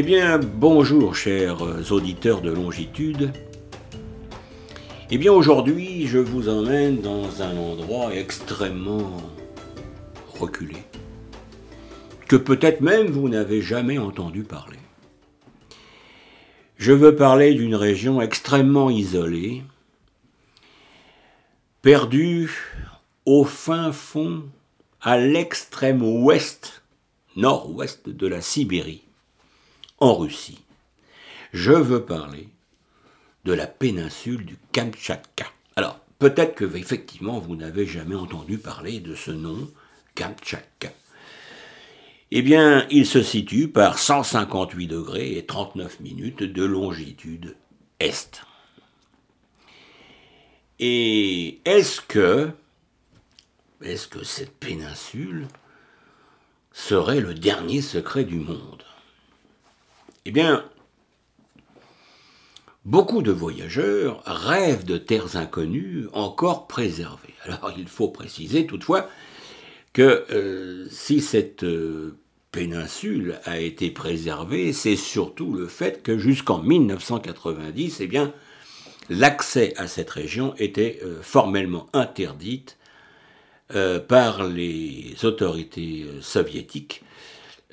Eh bien, bonjour chers auditeurs de longitude. Eh bien, aujourd'hui, je vous emmène dans un endroit extrêmement reculé, que peut-être même vous n'avez jamais entendu parler. Je veux parler d'une région extrêmement isolée, perdue au fin fond, à l'extrême ouest, nord-ouest de la Sibérie en Russie. Je veux parler de la péninsule du Kamtchatka. Alors, peut-être que effectivement vous n'avez jamais entendu parler de ce nom, Kamtchatka. Eh bien, il se situe par 158 degrés et 39 minutes de longitude est. Et est-ce que, est-ce que cette péninsule serait le dernier secret du monde? Eh bien, beaucoup de voyageurs rêvent de terres inconnues encore préservées. Alors il faut préciser toutefois que euh, si cette euh, péninsule a été préservée, c'est surtout le fait que jusqu'en 1990, eh l'accès à cette région était euh, formellement interdite par les autorités soviétiques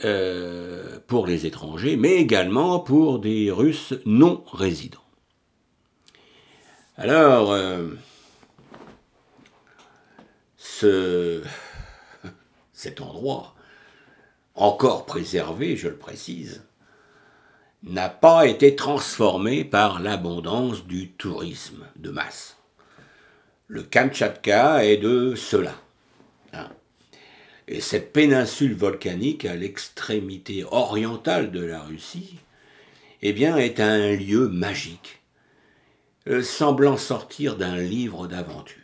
euh, pour les étrangers, mais également pour des Russes non résidents. Alors, euh, ce, cet endroit, encore préservé, je le précise, n'a pas été transformé par l'abondance du tourisme de masse. Le Kamtchatka est de cela. Et cette péninsule volcanique à l'extrémité orientale de la Russie, eh bien, est un lieu magique, euh, semblant sortir d'un livre d'aventure.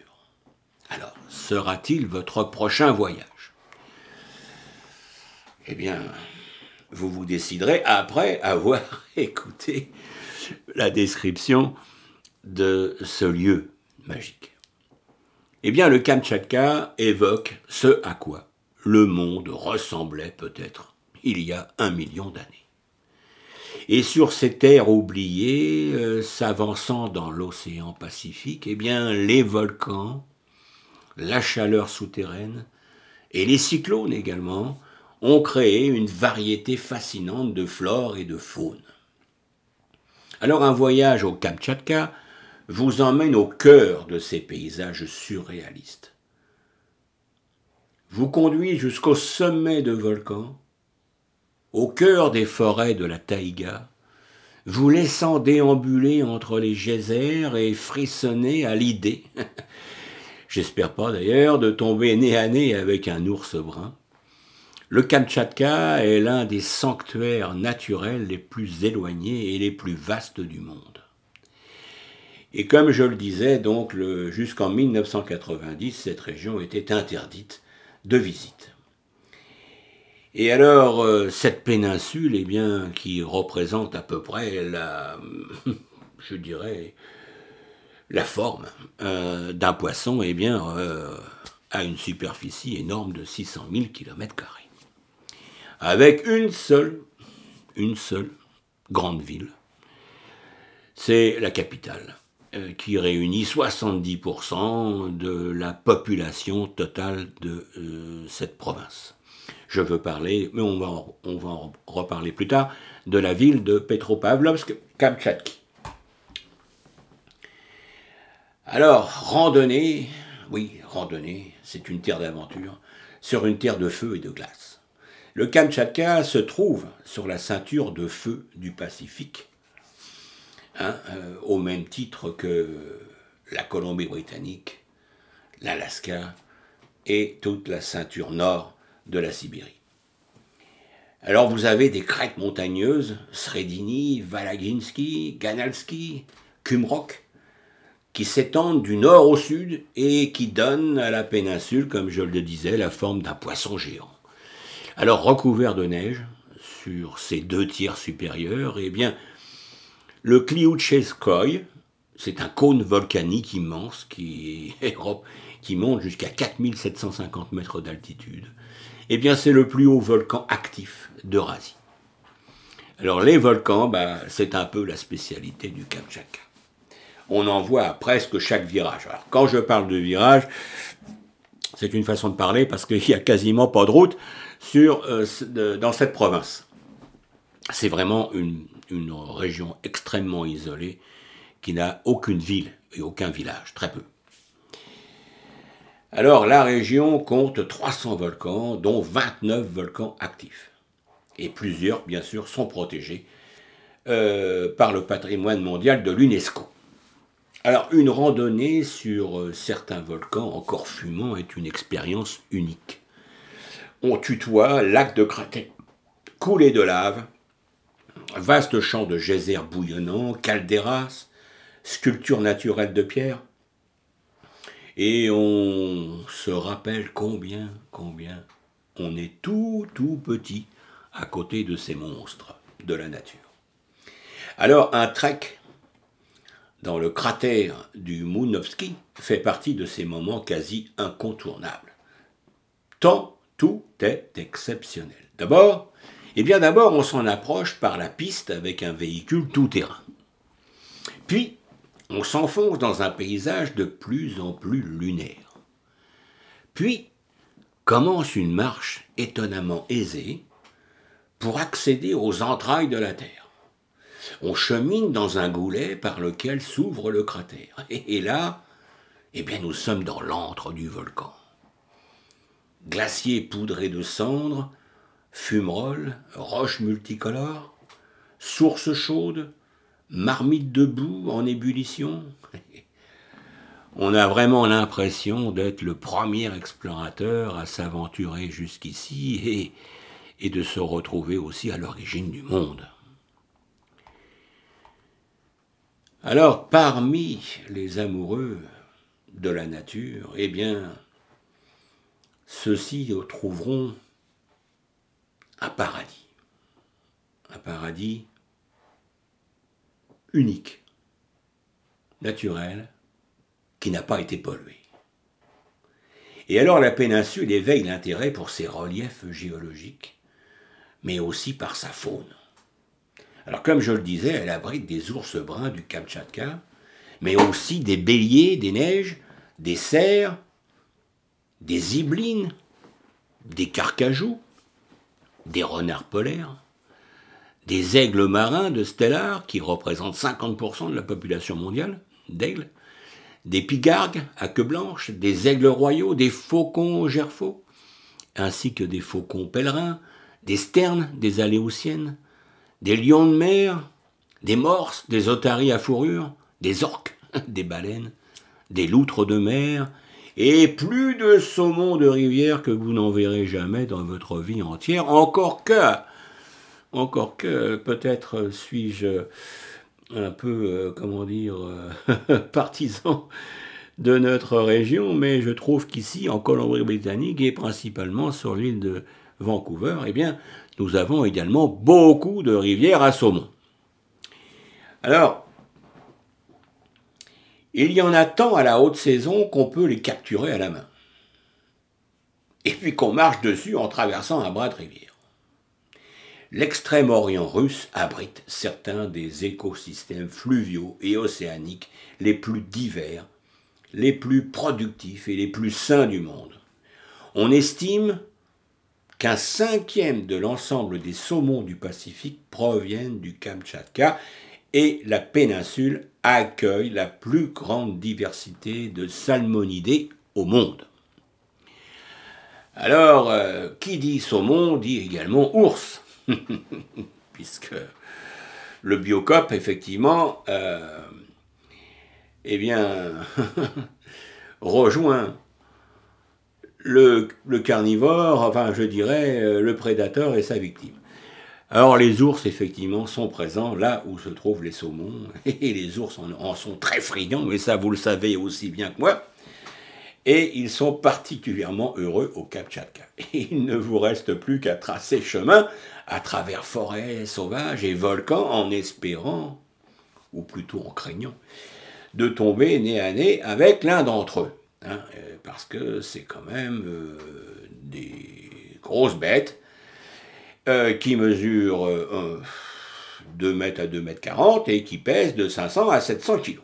Alors, sera-t-il votre prochain voyage? Eh bien, vous vous déciderez après avoir écouté la description de ce lieu magique. Eh bien, le Kamtchatka évoque ce à quoi le monde ressemblait peut-être il y a un million d'années. Et sur ces terres oubliées, euh, s'avançant dans l'océan Pacifique, eh bien, les volcans, la chaleur souterraine et les cyclones également ont créé une variété fascinante de flore et de faune. Alors un voyage au Kamtchatka vous emmène au cœur de ces paysages surréalistes vous conduit jusqu'au sommet de volcans, au cœur des forêts de la taïga, vous laissant déambuler entre les geysers et frissonner à l'idée, j'espère pas d'ailleurs, de tomber nez à nez avec un ours brun. Le Kamtchatka est l'un des sanctuaires naturels les plus éloignés et les plus vastes du monde. Et comme je le disais, donc, jusqu'en 1990, cette région était interdite de visite. Et alors, euh, cette péninsule, eh bien, qui représente à peu près la, je dirais, la forme euh, d'un poisson, eh bien, euh, a une superficie énorme de 600 000 km, avec une seule, une seule grande ville. C'est la capitale. Euh, qui réunit 70% de la population totale de euh, cette province. Je veux parler, mais on va, en, on va en reparler plus tard, de la ville de Petropavlovsk-Kamtchatki. Alors, randonnée, oui, randonnée, c'est une terre d'aventure, sur une terre de feu et de glace. Le Kamtchatka se trouve sur la ceinture de feu du Pacifique, Hein, euh, au même titre que la Colombie-Britannique, l'Alaska et toute la ceinture nord de la Sibérie. Alors vous avez des crêtes montagneuses, Sredini, Valaginsky, Ganalski, Kumrok, qui s'étendent du nord au sud et qui donnent à la péninsule, comme je le disais, la forme d'un poisson géant. Alors recouvert de neige sur ses deux tiers supérieurs, eh bien le Kliucheskoy, c'est un cône volcanique immense qui, monte jusqu'à 4750 mètres d'altitude. Eh bien, c'est le plus haut volcan actif d'Eurasie. Alors les volcans, bah, c'est un peu la spécialité du Kamchatka. On en voit à presque chaque virage. Quand je parle de virage, c'est une façon de parler parce qu'il n'y a quasiment pas de route euh, dans cette province. C'est vraiment une, région extrêmement isolée qui n'a aucune ville et aucun village, très peu. Alors la région compte 300 volcans, dont 29 volcans actifs. Et plusieurs, bien sûr, sont protégés euh, par le patrimoine mondial de l'UNESCO. Alors une randonnée sur euh, certains volcans encore fumants est une expérience unique. On tutoie lac de cratère coulé de lave, vaste champ de geysers bouillonnants, calderas, sculptures naturelles de pierre, et on se rappelle combien, combien on est tout, tout petit à côté de ces monstres de la nature. Alors un trek dans le cratère du Mounovski fait partie de ces moments quasi incontournables. Tant tout est exceptionnel. D'abord, eh bien d'abord on s'en approche par la piste avec un véhicule tout-terrain. Puis on s'enfonce dans un paysage de plus en plus lunaire. Puis commence une marche étonnamment aisée pour accéder aux entrailles de la Terre. On chemine dans un goulet par lequel s'ouvre le cratère. Et, là, eh bien, nous sommes dans l'antre du volcan. Glacier poudré de cendres, fumerolles, roches multicolores, sources chaudes, marmite de boue en ébullition. On a vraiment l'impression d'être le premier explorateur à s'aventurer jusqu'ici et, et de se retrouver aussi à l'origine du monde. Alors, parmi les amoureux de la nature, eh bien, ceux-ci trouveront un paradis. Un paradis unique, naturel, qui n'a pas été pollué. Et alors la péninsule éveille l'intérêt pour ses reliefs géologiques, mais aussi par sa faune. Alors comme je le disais, elle abrite des ours bruns du Kamtchatka, mais aussi des béliers des neiges, des cerfs, des ziblines, des carcajous, des renards polaires, des aigles marins de Stellar, qui représentent 50% de la population mondiale d'aigles, des pigargues à queue blanche, des aigles royaux, des faucons gerfaux, ainsi que des faucons pèlerins, des sternes, des aléoutiennes, des lions de mer, des morses, des otaries à fourrure, des orques, des baleines, des loutres de mer, et plus de saumons de rivière que vous n'en verrez jamais dans votre vie entière, encore que encore que peut-être suis-je un peu, euh, comment dire, euh, partisan de notre région, mais je trouve qu'ici, en Colombie-Britannique et principalement sur l'île de Vancouver, eh bien, nous avons également beaucoup de rivières à saumon. Alors, il y en a tant à la haute saison qu'on peut les capturer à la main. Et puis qu'on marche dessus en traversant un bras de rivière. L'extrême-orient russe abrite certains des écosystèmes fluviaux et océaniques les plus divers, les plus productifs et les plus sains du monde. On estime qu'un cinquième de l'ensemble des saumons du Pacifique proviennent du Kamtchatka et la péninsule accueille la plus grande diversité de salmonidés au monde. Alors, euh, qui dit saumon dit également ours. puisque le biocop, effectivement, euh, eh bien, rejoint le, carnivore, enfin, je dirais, euh, le prédateur et sa victime. Alors, les ours, effectivement, sont présents là où se trouvent les saumons, et les ours en, sont très friands, mais ça, vous le savez aussi bien que moi et ils sont particulièrement heureux au Kamchatka. Il ne vous reste plus qu'à tracer chemin à travers forêts sauvages et volcans en espérant, ou plutôt en craignant, de tomber nez à nez avec l'un d'entre eux. Hein, euh, parce que c'est quand même euh, des grosses bêtes euh, qui mesurent 2 mètres à 2 mètres 40 et qui pèse de 500 à 700 kilos.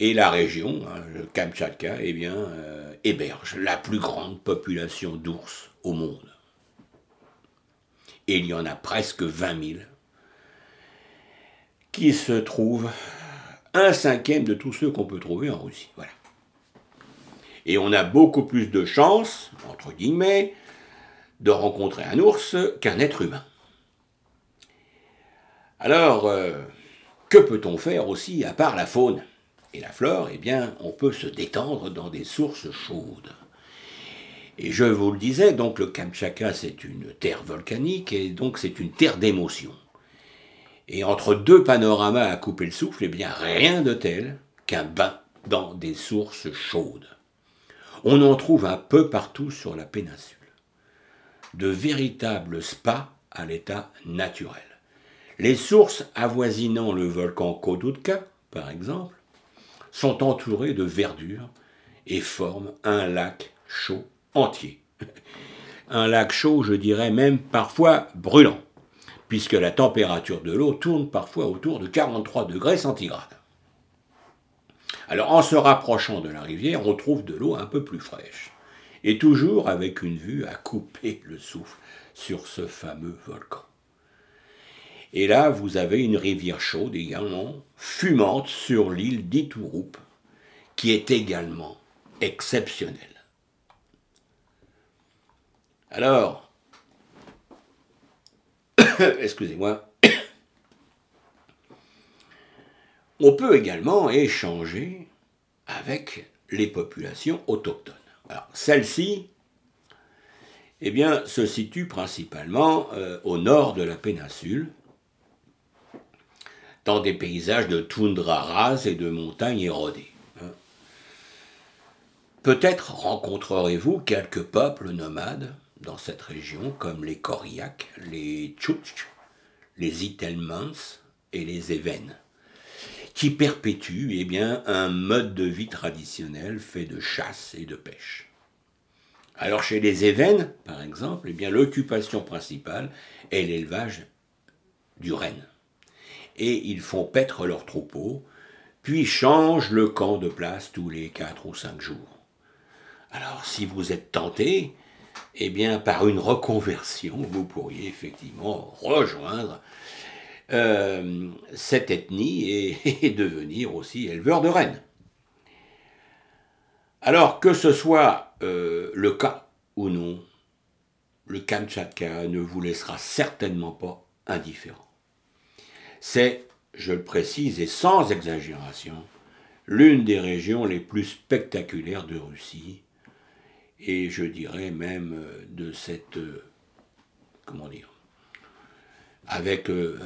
Et la région, hein, le Kamtchatka, eh euh, héberge la plus grande population d'ours au monde. Et il y en a presque 20 000 qui se trouvent un cinquième de tous ceux qu'on peut trouver en Russie. Voilà. Et on a beaucoup plus de chances, entre guillemets, de rencontrer un ours qu'un être humain. Alors, euh, que peut-on faire aussi à part la faune et la flore? Eh bien, on peut se détendre dans des sources chaudes. Et je vous le disais, donc le Kamchatka, c'est une terre volcanique et donc c'est une terre d'émotion. Et entre deux panoramas à couper le souffle, eh bien, rien de tel qu'un bain dans des sources chaudes. On en trouve un peu partout sur la péninsule. De véritables spas à l'état naturel. Les sources avoisinant le volcan Kodutka, par exemple, sont entourées de verdure et forment un lac chaud entier. Un lac chaud, je dirais même parfois brûlant, puisque la température de l'eau tourne parfois autour de 43 degrés centigrades. Alors en se rapprochant de la rivière, on trouve de l'eau un peu plus fraîche, et toujours avec une vue à couper le souffle sur ce fameux volcan. Et là, vous avez une rivière chaude également, fumante sur l'île d'Iturup, qui est également exceptionnelle. Alors, excusez-moi, on peut également échanger avec les populations autochtones. Alors, celles-ci, eh se situent principalement euh, au nord de la péninsule, dans des paysages de toundra rase et de montagnes érodées. Hein. Peut-être rencontrerez-vous quelques peuples nomades dans cette région, comme les Koryak, les Tchouktch, les Itelmans et les Even, qui perpétuent eh bien, un mode de vie traditionnel fait de chasse et de pêche. Alors chez les Even, par exemple, eh l'occupation principale est l'élevage du renne. Et ils font paître leurs troupeaux, puis changent le camp de place tous les 4 ou 5 jours. Alors si vous êtes tenté, eh bien, par une reconversion, vous pourriez effectivement rejoindre euh, cette ethnie et, devenir aussi éleveur de rennes. Alors que ce soit euh, le cas ou non, le Kamchatka ne vous laissera certainement pas indifférent. C'est, je le précise et sans exagération, l'une des régions les plus spectaculaires de Russie, et je dirais même euh, de cette, comment dire, avec, euh,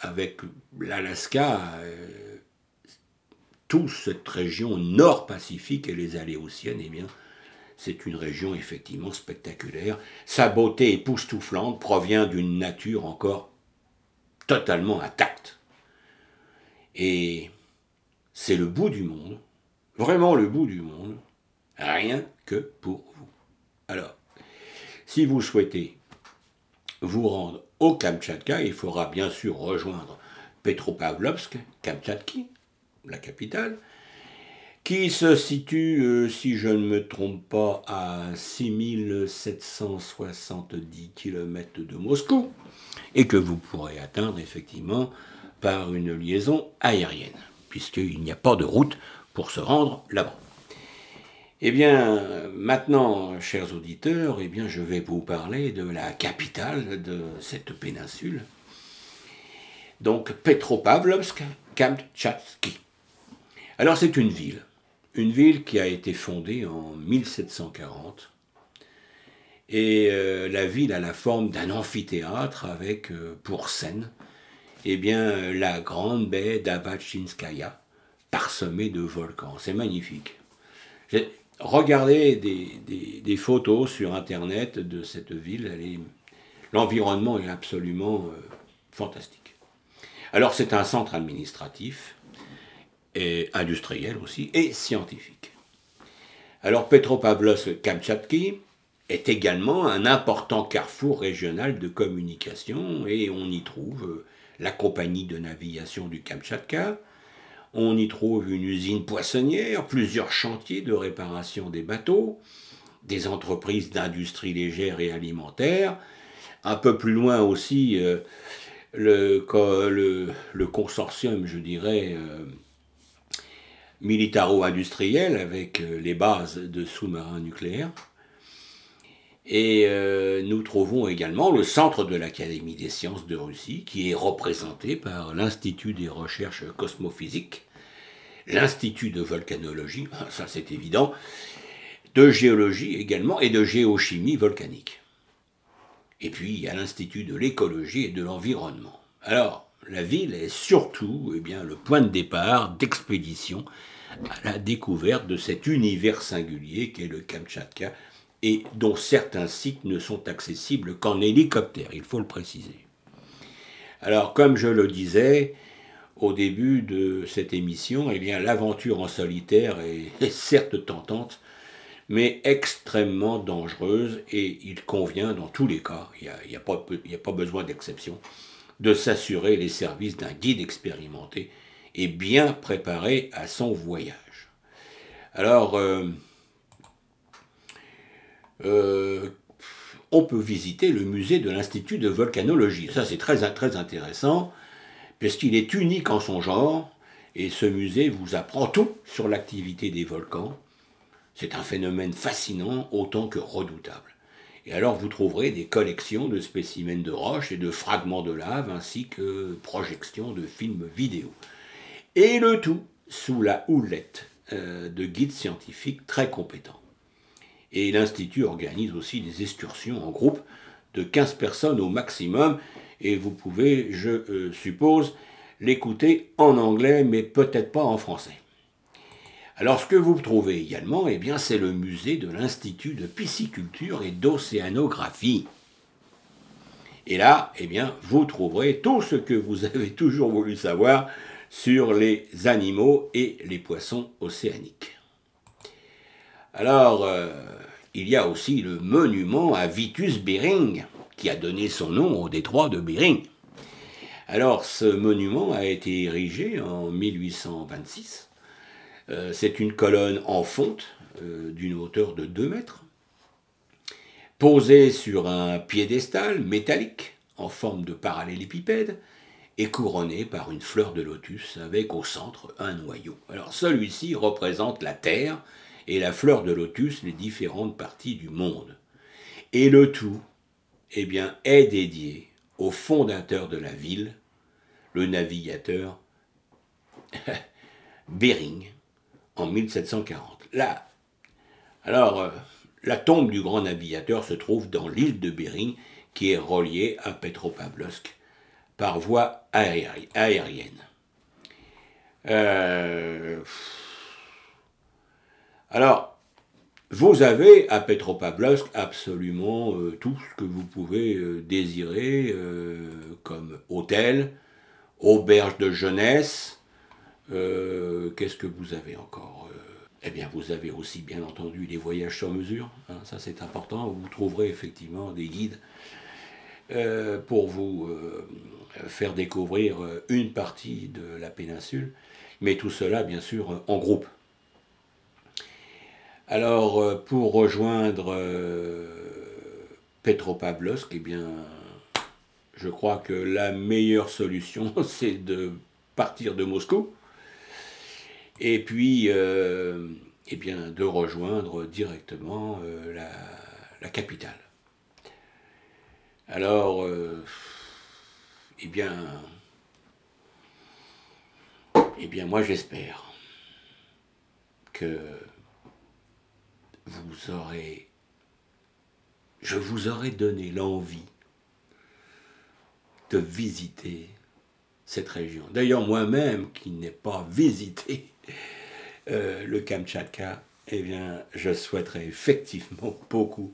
avec l'Alaska, toute cette région nord-pacifique et les Aléoutiennes, eh bien, c'est une région effectivement spectaculaire. Sa beauté époustouflante provient d'une nature encore totalement intacte. Et c'est le bout du monde, vraiment le bout du monde, rien que pour vous. Alors, si vous souhaitez vous rendre au Kamtchatka, il faudra bien sûr rejoindre Petropavlovsk, Kamtchatki, la capitale, qui se situe, euh, si je ne me trompe pas, à 6770 km de Moscou, et que vous pourrez atteindre effectivement par une liaison aérienne, puisqu'il n'y a pas de route pour se rendre là-bas. Eh bien, maintenant, chers auditeurs, eh bien, je vais vous parler de la capitale de cette péninsule. Donc, Petropavlovsk, Kamtchatski. Alors, c'est une ville une ville qui a été fondée en 1740. Et euh, la ville a la forme d'un amphithéâtre avec euh, pour scène eh bien, la grande baie d'Avachinskaya, parsemée de volcans. C'est magnifique. Regardez des, photos sur Internet de cette ville. L'environnement est absolument euh, fantastique. Alors c'est un centre administratif et industriel aussi, et scientifique. Alors Petropavlovsk-Kamtchatki est également un important carrefour régional de communication et on y trouve euh, la compagnie de navigation du Kamchatka, on y trouve une usine poissonnière, plusieurs chantiers de réparation des bateaux, des entreprises d'industrie légère et alimentaire, un peu plus loin aussi euh, le, consortium, je dirais, euh, militaro-industriel avec les bases de sous-marins nucléaires. Et euh, nous trouvons également le centre de l'Académie des sciences de Russie, qui est représenté par l'Institut des recherches cosmophysiques, l'Institut de volcanologie, ça c'est évident, de géologie également et de géochimie volcanique. Et puis il y a l'Institut de l'écologie et de l'environnement. Alors, la ville est surtout eh bien, le point de départ d'expédition à la découverte de cet univers singulier qu'est le Kamtchatka et dont certains sites ne sont accessibles qu'en hélicoptère, il faut le préciser. Alors, comme je le disais au début de cette émission, eh bien, l'aventure en solitaire est, certes tentante, mais extrêmement dangereuse et il convient dans tous les cas, il n'y a, pas besoin d'exception, de s'assurer les services d'un guide expérimenté et bien préparé à son voyage. Alors, euh, euh, on peut visiter le musée de l'Institut de volcanologie. Ça, c'est très, très intéressant, puisqu'il est unique en son genre, et ce musée vous apprend tout sur l'activité des volcans. C'est un phénomène fascinant autant que redoutable. Et alors vous trouverez des collections de spécimens de roches et de fragments de lave, ainsi que projections de films vidéo. Et le tout sous la houlette euh, de guides scientifiques très compétents. Et l'Institut organise aussi des excursions en groupe de 15 personnes au maximum. Et vous pouvez, je euh, suppose, l'écouter en anglais, mais peut-être pas en français. Alors ce que vous trouvez également, eh bien, c'est le musée de l'Institut de pisciculture et d'océanographie. Et là, eh bien, vous trouverez tout ce que vous avez toujours voulu savoir sur les animaux et les poissons océaniques. Alors, euh, il y a aussi le monument à Vitus Bering, qui a donné son nom au détroit de Bering. Alors, ce monument a été érigé en 1826. Euh, c'est une colonne en fonte euh, d'une hauteur de 2 mètres, posée sur un piédestal métallique en forme de parallélépipède et couronné par une fleur de lotus avec au centre un noyau. Alors celui-ci représente la Terre et la fleur de lotus les différentes parties du monde. Et le tout eh est dédié au fondateur de la ville, le navigateur Bering, en 1740. Là, alors, euh, la tombe du grand navigateur se trouve dans l'île de Bering, qui est reliée à Petropavlovsk par voie aérienne. Euh, alors, vous avez à Petropavlovsk absolument euh, tout ce que vous pouvez euh, désirer comme hôtel, auberge de jeunesse. Qu'est-ce que vous avez encore Eh bien, vous avez aussi bien entendu les voyages sur mesure. Hein, ça, c'est important. Vous trouverez effectivement des guides pour vous faire découvrir euh, une partie de la péninsule, mais tout cela bien sûr euh, en groupe. Alors euh, pour rejoindre Petropavlovsk, eh bien, je crois que la meilleure solution c'est de partir de Moscou et puis eh bien, de rejoindre directement la, la, capitale. Alors, eh bien, eh bien, moi j'espère que vous aurez, je vous aurai donné l'envie de visiter cette région. D'ailleurs, moi-même, qui n'ai pas visité euh, le Kamtchatka, eh bien, je souhaiterais effectivement beaucoup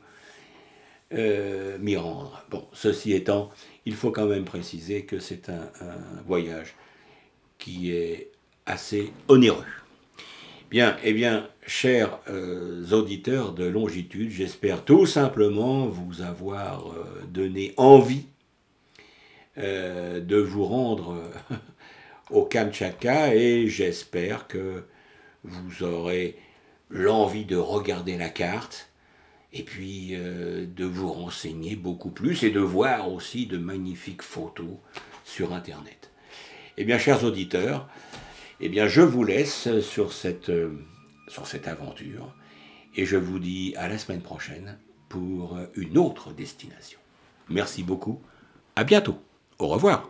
euh, m'y rendre. Bon, ceci étant, il faut quand même préciser que c'est un, voyage qui est assez onéreux. Bien, eh bien, chers euh, auditeurs de Longitude, j'espère tout simplement vous avoir euh, donné envie euh, de vous rendre au Kamchatka et j'espère que vous aurez l'envie de regarder la carte et puis de vous renseigner beaucoup plus et de voir aussi de magnifiques photos sur Internet. Eh bien, chers auditeurs, eh bien, je vous laisse sur cette, euh, sur cette aventure et je vous dis à la semaine prochaine pour une autre destination. Merci beaucoup. À bientôt. Au revoir.